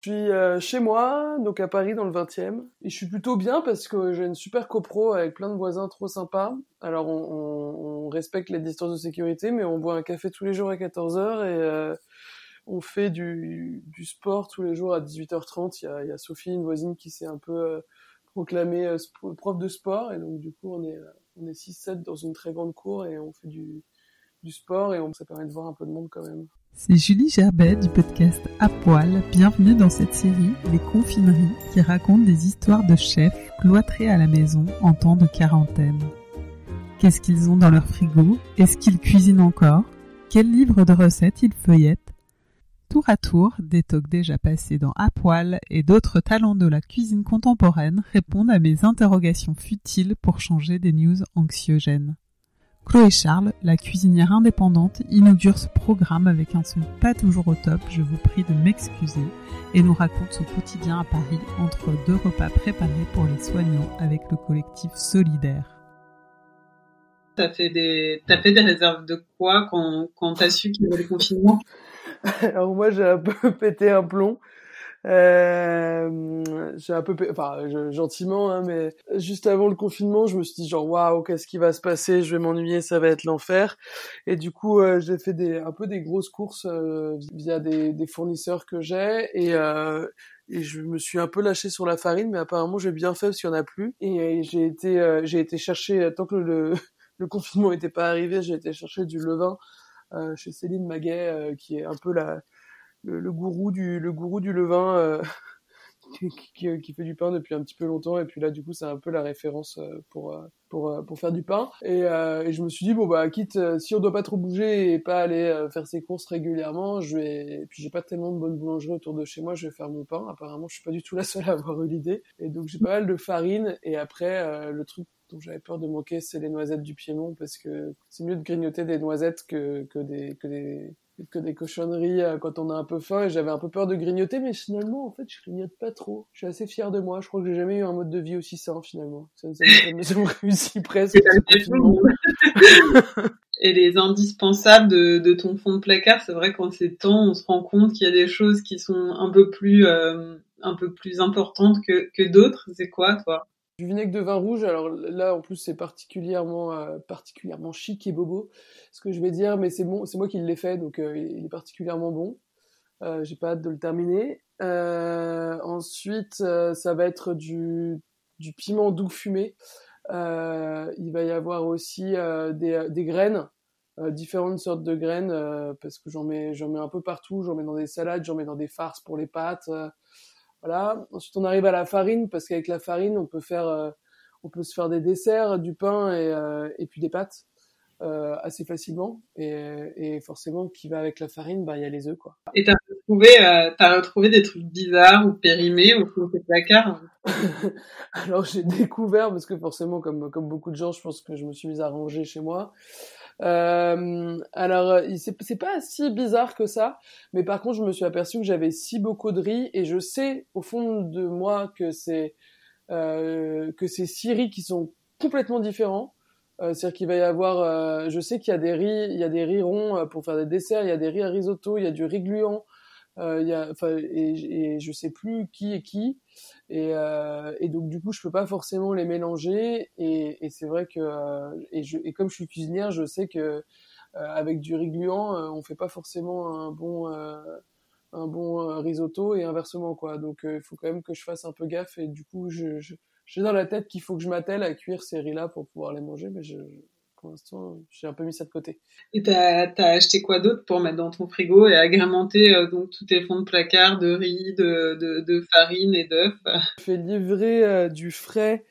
Je suis euh, chez moi, donc à Paris dans le 20e, et je suis plutôt bien parce que j'ai une super copro avec plein de voisins trop sympas. Alors on, on- on respecte les distances de sécurité, mais on boit un café tous les jours à 14h et euh, on fait du, du sport tous les jours à 18h30. Il y a, il y a Sophie, une voisine, qui s'est un peu euh, proclamée euh, prof de sport, et donc du coup on est, on est 6-7 dans une très grande cour et on fait du, du sport et on, ça permet de voir un peu de monde quand même. C'est Julie Gerbet du podcast À. Bienvenue dans cette série Les Confineries qui raconte des histoires de chefs cloîtrés à la maison en temps de quarantaine. Qu'est-ce qu'ils ont dans leur frigo? Est-ce qu'ils cuisinent encore? Quels livres de recettes ils feuillettent? Tour à tour, des talks déjà passés dans À et d'autres talents de la cuisine contemporaine répondent à mes interrogations futiles pour changer des news anxiogènes. Chloé Charles, la cuisinière indépendante, inaugure ce programme avec un son pas toujours au top, je vous prie de m'excuser, et nous raconte son quotidien à Paris entre deux repas préparés pour les soignants avec le collectif Solidaire. T'as fait des, t'as fait des réserves de quoi quand, quand t'as su qu'il y avait le confinement? Alors moi j'ai un peu pété un plomb. Euh, j'ai un peu, enfin gentiment, hein, mais juste avant le confinement, je me suis dit genre waouh, qu'est-ce qui va se passer? Je vais m'ennuyer, ça va être l'enfer. Et du coup, euh, j'ai fait des un peu des grosses courses euh, via des, des fournisseurs que j'ai et euh, et je me suis un peu lâché sur la farine, mais apparemment j'ai bien fait parce qu'il y en a plus. Et j'ai été euh, j'ai été chercher tant que le le confinement n'était pas arrivé, j'ai été chercher du levain euh, chez Céline Maguet, euh, qui est un peu la le, le gourou du le gourou du levain euh, qui, qui, qui fait du pain depuis un petit peu longtemps. Et puis là du coup c'est un peu la référence euh, pour euh, pour euh, pour faire du pain. Et, euh, et je me suis dit bon bah quitte euh, si on doit pas trop bouger et pas aller euh, faire ses courses régulièrement je vais et puis j'ai pas tellement de bonnes boulangeries autour de chez moi je vais faire mon pain. Apparemment je suis pas du tout la seule à avoir eu l'idée. Et donc j'ai pas mal de farine. Et après euh, le truc dont j'avais peur de manquer c'est les noisettes du Piémont parce que c'est mieux de grignoter des noisettes que que des que des que des cochonneries euh, quand on a un peu faim et j'avais un peu peur de grignoter mais finalement en fait je grignote pas trop. Je suis assez fier de moi. Je crois que j'ai jamais eu un mode de vie aussi sain finalement. Ça, ça, ça, me- réussit presque. Et les indispensables de, de ton fond de placard, c'est vrai qu'en ces temps, on se rend compte qu'il y a des choses qui sont un peu plus, euh, un peu plus importantes que, que d'autres. C'est quoi, toi? Du vinaigre de vin rouge. Alors là en plus c'est particulièrement euh, particulièrement chic et bobo ce que je vais dire mais c'est bon c'est moi qui l'ai fait donc euh, il est particulièrement bon. Euh, j'ai pas hâte de le terminer. Ensuite ça va être du du piment doux fumé. Il va y avoir aussi des, des graines différentes sortes de graines parce que j'en mets j'en mets un peu partout. J'en mets dans des salades j'en mets dans des farces pour les pâtes voilà. Ensuite, on arrive à la farine parce qu'avec la farine, on peut faire, euh, on peut se faire des desserts, du pain et, euh, et puis des pâtes euh, assez facilement. Et, et forcément, qui va avec la farine, bah il y a les œufs quoi. Et t'as retrouvé, euh, t'as retrouvé des trucs bizarres ou périmés au fond de tes placards Alors j'ai découvert parce que forcément, comme comme beaucoup de gens, je pense que je me suis mise à ranger chez moi. Euh, alors, euh, c'est pas si bizarre que ça, mais par contre, je me suis aperçu que j'avais six bocaux de riz et je sais au fond de moi que c'est euh, que c'est six riz qui sont complètement différents. Euh, C'est-à-dire qu'il va y avoir, euh, je sais qu'il y a des riz, il y a des riz ronds euh, pour faire des desserts, il y a des riz à risotto, il y a du riz gluant, euh, y a, et, et je sais plus qui est qui. Et, euh, et donc du coup, je peux pas forcément les mélanger. Et, et c'est vrai que euh, et, je, et comme je suis cuisinière, je sais que euh, avec du riz gluant, euh, on fait pas forcément un bon un bon risotto et inversement quoi. Donc il faut quand même que je fasse un peu gaffe. Et du coup, je j'ai dans la tête qu'il faut que je m'attelle à cuire ces riz là pour pouvoir les manger, mais je- pour l'instant, j'ai un peu mis ça de côté. Et t'as, t'as acheté quoi d'autre pour mettre dans ton frigo et agrémenter euh, donc tous tes fonds de placard de riz, de, de, de farine et d'œufs? Je fais livrer euh, du frais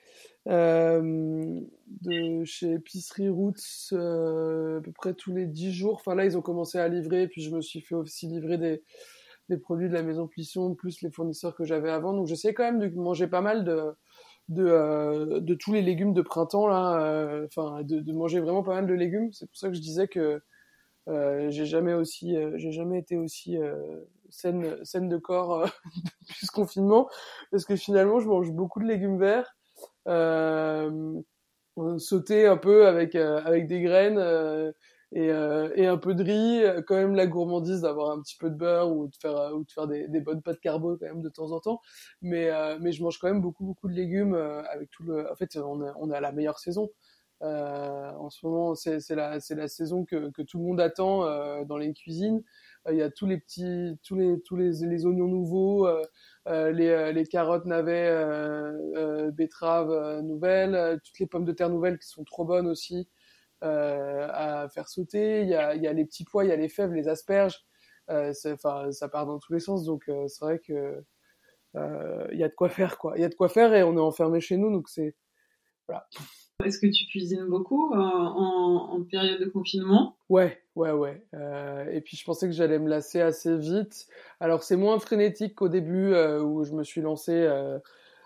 euh, de chez Épicerie Roots à peu près tous les 10 jours. Enfin là, ils ont commencé à livrer, puis je me suis fait aussi livrer des, des produits de la maison Plisson, plus les fournisseurs que j'avais avant. Donc j'essaie quand même de manger pas mal de de, euh, de tous les légumes de printemps là, euh, enfin de, de, manger vraiment pas mal de légumes. C'est pour ça que je disais que euh, j'ai jamais aussi, euh, j'ai jamais été aussi saine, saine de corps depuis ce confinement, parce que finalement je mange beaucoup de légumes verts, sautés un peu avec avec des graines et, euh, et un peu de riz, euh, quand même la gourmandise d'avoir un petit peu de beurre ou de faire euh, ou de faire des, des bonnes pâtes carbo quand même de temps en temps. Mais euh, mais je mange quand même beaucoup beaucoup de légumes avec tout le. En fait, on est on est à la meilleure saison. Euh, en ce moment, c'est c'est la c'est la saison que que tout le monde attend dans les cuisines. Il y a tous les petits tous les tous les les oignons nouveaux. les, les carottes, navets, betteraves nouvelles, toutes les pommes de terre nouvelles qui sont trop bonnes aussi. Euh, à faire sauter. Il y a, il y a les petits pois, il y a les fèves, les asperges. Euh, enfin, ça part dans tous les sens. Donc euh, c'est vrai que il y a de quoi faire, quoi. Il y a de quoi faire et on est enfermé chez nous, donc c'est voilà. Est-ce que tu cuisines beaucoup en, en, période de confinement? Ouais, ouais, ouais. Euh, et puis je pensais que j'allais me lasser assez vite. Alors c'est moins frénétique qu'au début euh, où je me suis lancé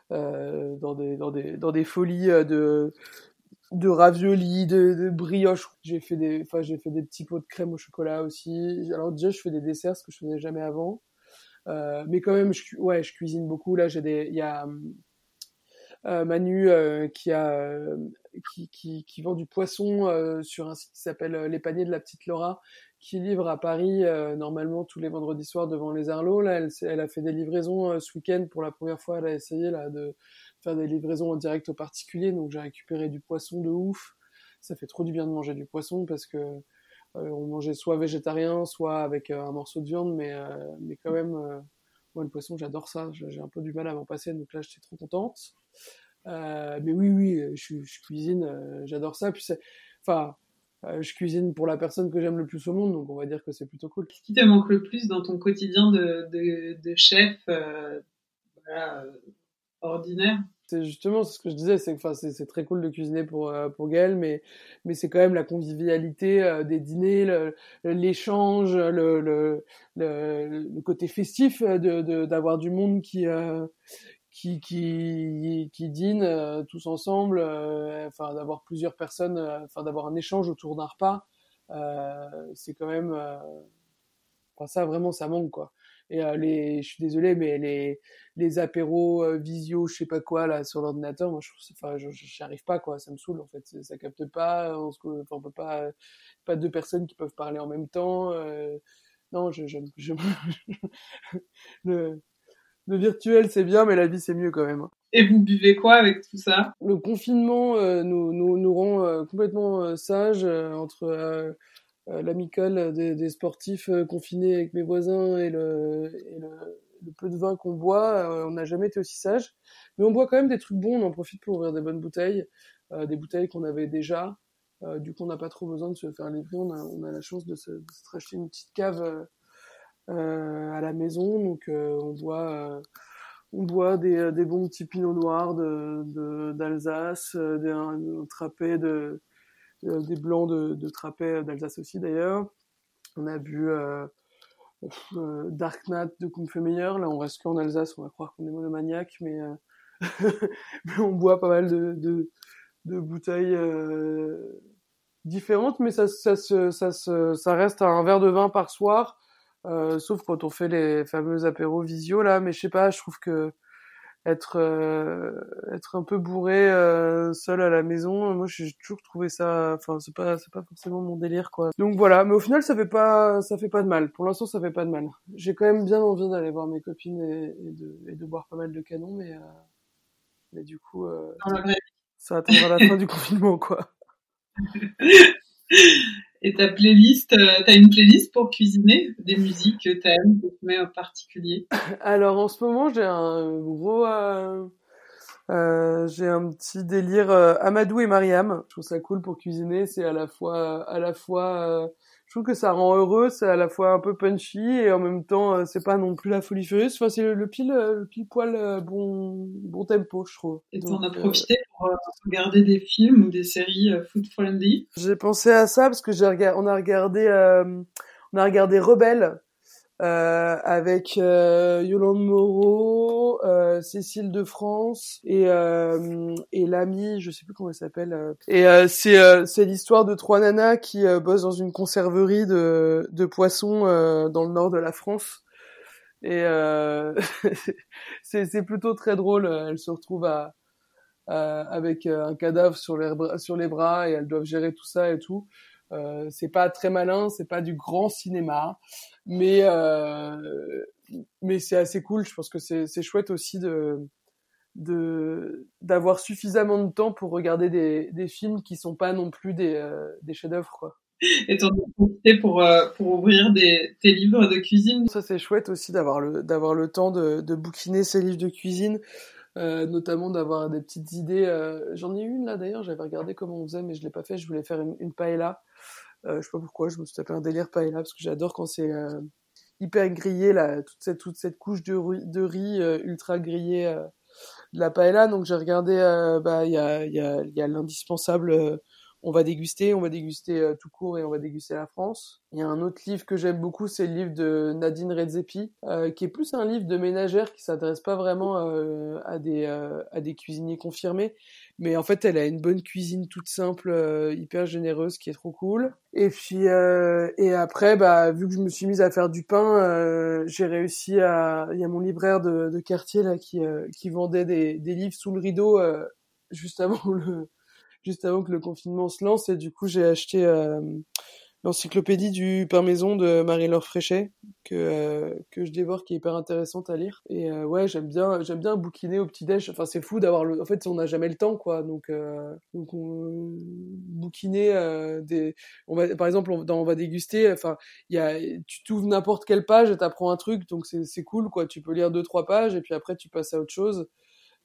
dans des dans des dans des folies de de raviolis, de, de brioche. J'ai fait des, enfin j'ai fait des petits pots de crème au chocolat aussi. Alors déjà je fais des desserts, ce que je faisais jamais avant. Euh, mais quand même, je, ouais, je cuisine beaucoup. Là, j'ai des, il y a euh, Manu euh, qui a, euh, qui, qui, qui, vend du poisson euh, sur un site qui s'appelle Les Paniers de la Petite Laura, qui livre à Paris normalement tous les vendredis soirs devant les Arlots. Là, elle, elle a fait des livraisons ce week-end pour la première fois. Elle a essayé là de faire des livraisons en direct aux particuliers, donc j'ai récupéré du poisson de ouf. Ça fait trop du bien de manger du poisson parce que euh, on mangeait soit végétarien, soit avec euh, un morceau de viande, mais euh, mais quand même, moi le poisson j'adore ça. J'ai un peu du mal à m'en passer, donc là j'étais trop contente. mais oui, oui, je, cuisine, j'adore ça. Enfin, je cuisine pour la personne que j'aime le plus au monde, donc on va dire que c'est plutôt cool. Qu'est-ce qui te manque le plus dans ton quotidien de, chef ordinaire? C'est justement ce que je disais, c'est enfin c'est très cool de cuisiner pour euh, pour Gaël, mais mais c'est quand même la convivialité euh, des dîners, l'échange, le le, le, le, côté festif de d'avoir du monde qui euh, qui qui qui dîne tous ensemble, enfin d'avoir plusieurs personnes, enfin d'avoir un échange autour d'un repas, c'est quand même, enfin ça vraiment ça manque quoi. Et euh, les, je suis désolé, mais les, les apéros euh, visio, je sais pas quoi, là, sur l'ordinateur, moi, je enfin, j'y arrive pas, quoi. Ça me saoule, en fait. Ça capte pas. On, se, enfin, on peut pas, pas deux personnes qui peuvent parler en même temps. Euh, non, je, je, je le, le virtuel, c'est bien, mais la vie, c'est mieux quand même. Hein. Et vous buvez quoi avec tout ça? Le confinement euh, nous, nous, nous rend euh, complètement sages entre euh, l'amicale des, des, sportifs euh, confinés avec mes voisins et le, et le, le peu de vin qu'on boit, euh, on n'a jamais été aussi sage. Mais on boit quand même des trucs bons, on en profite pour ouvrir des bonnes bouteilles, des bouteilles qu'on avait déjà. du coup, on n'a pas trop besoin de se faire livrer. On a, on a la chance de se, de se racheter une petite cave à la maison, donc on boit on boit des, des bons petits pinots noirs de d'Alsace, de, des un, un de euh, des blancs de, de Trappet d'Alsace aussi d'ailleurs. On a vu euh, euh, Dark Nat de Kung Fu Meilleur. Là, on reste qu'en Alsace, on va croire qu'on est monomaniaque, mais, euh, mais on boit pas mal de, de, de bouteilles euh, différentes, mais ça, ça, ça, ça, reste un verre de vin par soir, euh, sauf quand on fait les fameux apéros visio là. Mais je sais pas, je trouve que être euh, être un peu bourré euh, seul à la maison. Moi j'ai toujours trouvé ça enfin c'est pas c'est pas forcément mon délire quoi. Donc voilà. Mais au final ça fait pas ça fait pas de mal. Pour l'instant ça fait pas de mal. J'ai quand même bien envie d'aller voir mes copines et, et, de et de boire pas mal de canons mais euh, mais du coup euh, ça attendra la fin du confinement quoi Et ta playlist, euh, t'as une playlist pour cuisiner Des musiques que t'aimes, que tu mets en particulier? Alors en ce moment, j'ai un gros... Euh, euh, j'ai un petit délire euh, Amadou et Mariam. Je trouve ça cool pour cuisiner. C'est à la fois, à la fois, je trouve que ça rend heureux, c'est à la fois un peu punchy et en même temps euh, c'est pas non plus la folie furieuse. Enfin c'est le, pile le pile poil euh, bon bon tempo je trouve. Et t'en as profité pour regarder des films ou des séries food friendly? J'ai pensé à ça parce que j'ai regardé on a regardé on a regardé Rebelle euh, avec euh, Yolande Moreau, euh, Cécile de France et euh, et l'ami, je sais plus comment elle s'appelle. Et c'est c'est l'histoire de trois nanas qui bossent dans une conserverie de de poissons dans le nord de la France. Et c'est c'est plutôt très drôle. Elles se retrouvent à avec un cadavre sur les sur les bras et elles doivent gérer tout ça et tout. Euh, c'est pas très malin, c'est pas du grand cinéma, mais euh, mais c'est assez cool. Je pense que c'est chouette aussi de de d'avoir suffisamment de temps pour regarder des des films qui sont pas non plus des euh, des chefs-d'œuvre quoi. Et t'en as profité pour euh, pour ouvrir des tes livres de cuisine? Ça c'est chouette aussi d'avoir le d'avoir le temps de de bouquiner ces livres de cuisine. Euh, notamment d'avoir des petites idées. Euh, J'en ai une là d'ailleurs, j'avais regardé comment on faisait, mais je l'ai pas fait. Je voulais faire une, une paella. Euh, je sais pas pourquoi, je me suis tapé un délire paella parce que j'adore quand c'est euh, hyper grillé là, toute cette toute cette couche de riz, de riz euh, ultra grillé de la paella. Donc j'ai regardé, bah il y a y a il y a l'indispensable on va déguster, on va déguster euh, tout court et on va déguster la France. Il y a un autre livre que j'aime beaucoup, c'est le livre de Nadine Redzepi, euh, qui est plus un livre de ménagère qui s'intéresse pas vraiment euh, à des cuisiniers confirmés, mais en fait elle a une bonne cuisine toute simple, hyper généreuse, qui est trop cool. Et puis et après, bah vu que je me suis mise à faire du pain, j'ai réussi à. Il y a mon libraire de, quartier là qui vendait des livres sous le rideau juste avant le juste avant que le confinement se lance et du coup j'ai acheté euh, l'encyclopédie du pain maison de Marie-Laure Fréchet que euh, que je dévore qui est hyper intéressante à lire. Et euh, ouais j'aime bien j'aime bien bouquiner au petit déj. Enfin c'est fou d'avoir le en fait on n'a jamais le temps quoi. Donc donc on bouquiner des on va par exemple on, dans on va déguster enfin il y a tu t'ouvres n'importe quelle page et t'apprends un truc donc c'est c'est cool quoi. Tu peux lire deux trois pages et puis après tu passes à autre chose.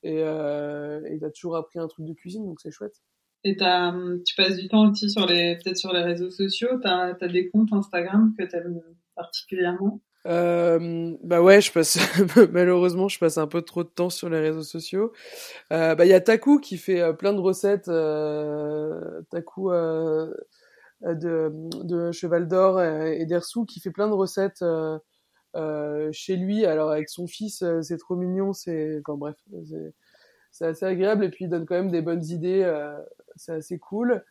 Et euh, et t'as toujours appris un truc de cuisine donc c'est chouette et tu passes du temps aussi sur les, peut-être sur les réseaux sociaux. T'as as des comptes Instagram que t'aimes particulièrement? Euh, bah ouais, je passe malheureusement, je passe un peu trop de temps sur les réseaux sociaux. Euh, bah il y a Taku qui fait euh, plein de recettes. Euh, Taku euh, de, de Cheval d'Or et d'Ersou qui fait plein de recettes chez lui. Alors avec son fils, c'est trop mignon. C'est enfin bref, c'est assez agréable et puis il donne quand même des bonnes idées. Euh, c'est assez cool.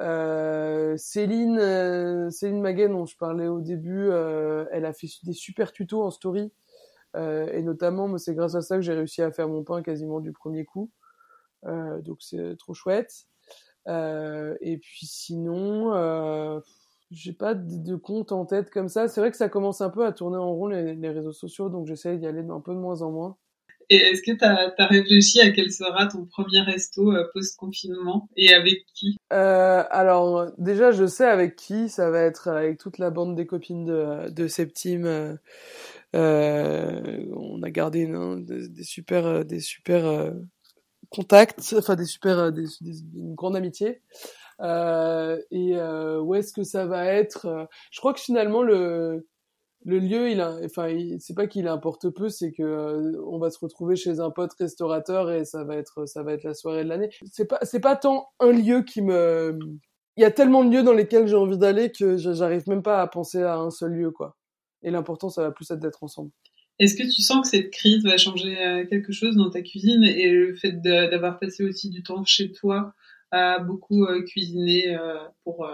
Euh, Céline, euh, Céline Maguen dont je parlais au début, elle a fait des super tutos en story. Et notamment, c'est grâce à ça que j'ai réussi à faire mon pain quasiment du premier coup. donc c'est trop chouette. et puis sinon, j'ai pas de, compte en tête comme ça. C'est vrai que ça commence un peu à tourner en rond les, les réseaux sociaux, donc j'essaie d'y aller un peu de moins en moins. Est-ce que tu as, réfléchi à quel sera ton premier resto euh, post-confinement et avec qui? Euh, Alors déjà, je sais avec qui. Ça va être avec toute la bande des copines de, de Septime. Euh, on a gardé des, super, des super contacts, enfin des super, des, une grande amitié. et où est-ce que ça va être? Je crois que finalement le le lieu, il a, enfin, c'est pas qu'il importe peu, c'est que euh, on va se retrouver chez un pote restaurateur et ça va être, ça va être la soirée de l'année. C'est pas, c'est pas tant un lieu qui me, il y a tellement de lieux dans lesquels j'ai envie d'aller que j'arrive même pas à penser à un seul lieu, quoi. Et l'important, ça va plus être d'être ensemble. Est-ce que tu sens que cette crise va changer euh, quelque chose dans ta cuisine et le fait d'avoir passé aussi du temps chez toi à beaucoup euh, cuisiner pour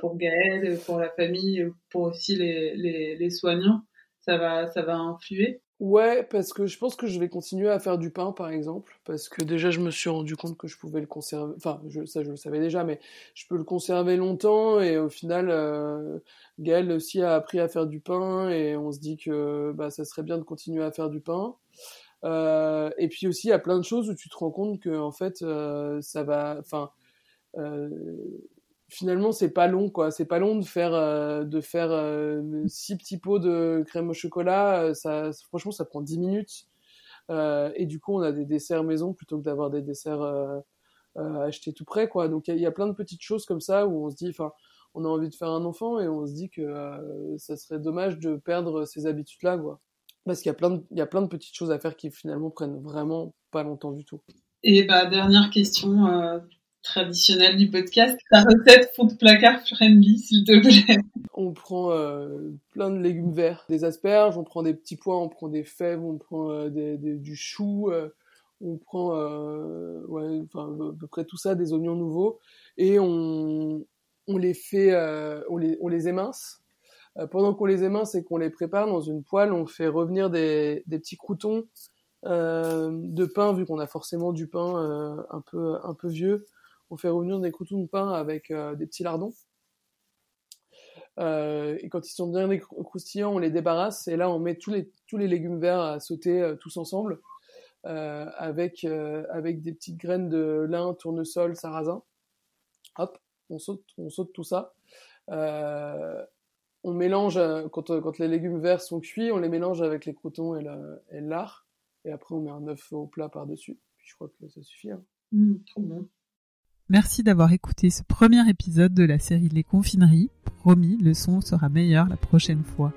pour Gaël, pour la famille, pour aussi les, les, soignants, ça va, ça va influer Ouais, parce que je pense que je vais continuer à faire du pain, par exemple, parce que déjà je me suis rendu compte que je pouvais le conserver. Enfin, ça je le savais déjà, mais je peux le conserver longtemps et au final, euh, Gaël aussi a appris à faire du pain et on se dit que bah ça serait bien de continuer à faire du pain. Euh, et puis aussi, il y a plein de choses où tu te rends compte que en fait, euh, ça va. Enfin, euh, finalement c'est pas long quoi c'est pas long de faire euh, de faire euh, six petits pots de crème au chocolat euh, ça franchement ça prend dix minutes et du coup on a des desserts maison plutôt que d'avoir des desserts achetés tout près quoi donc il y, a plein de petites choses comme ça où on se dit enfin on a envie de faire un enfant et on se dit que ça serait dommage de perdre ces habitudes-là, quoi. Parce qu'il y a plein de, il y a plein de petites choses à faire qui finalement prennent vraiment pas longtemps du tout. Et bah dernière question traditionnelle du podcast, ta recette fond de placard friendly s'il te plaît. On prend euh, plein de légumes verts, des asperges, on prend des petits pois, on prend des fèves, on prend euh, des, des, du chou, euh, on prend euh, ouais, enfin à peu près tout ça, des oignons nouveaux et on on les fait, on les on les émince euh, pendant qu'on les émince et qu'on les prépare dans une poêle, on fait revenir des, des petits croutons euh, de pain, vu qu'on a forcément du pain euh, un peu un peu vieux. On fait revenir des croutons de pain avec des petits lardons. et quand ils sont bien croustillants, on les débarrasse et là on met tous les tous les légumes verts à sauter tous ensemble avec avec des petites graines de lin, tournesol, sarrasin. Hop, on saute on saute tout ça. Euh, on mélange, euh, quand, euh, quand les légumes verts sont cuits, on les mélange avec les croutons et, et l'art. Et après, on met un œuf au plat par-dessus. Puis je crois que ça suffit. Hein. Mmh, trop bon. Merci d'avoir écouté ce premier épisode de la série Les Confineries. Promis, le son sera meilleur la prochaine fois.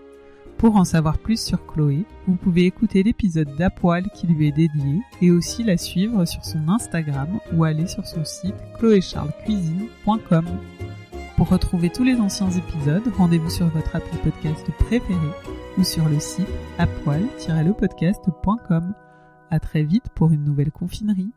Pour en savoir plus sur Chloé, vous pouvez écouter l'épisode d'Apoil qui lui est dédié et aussi la suivre sur son Instagram ou aller sur son site chloécharlescuisine.com. Pour retrouver tous les anciens épisodes, rendez-vous sur votre appli podcast préféré ou sur le site apoil-lepodcast.com. À très vite pour une nouvelle confinerie.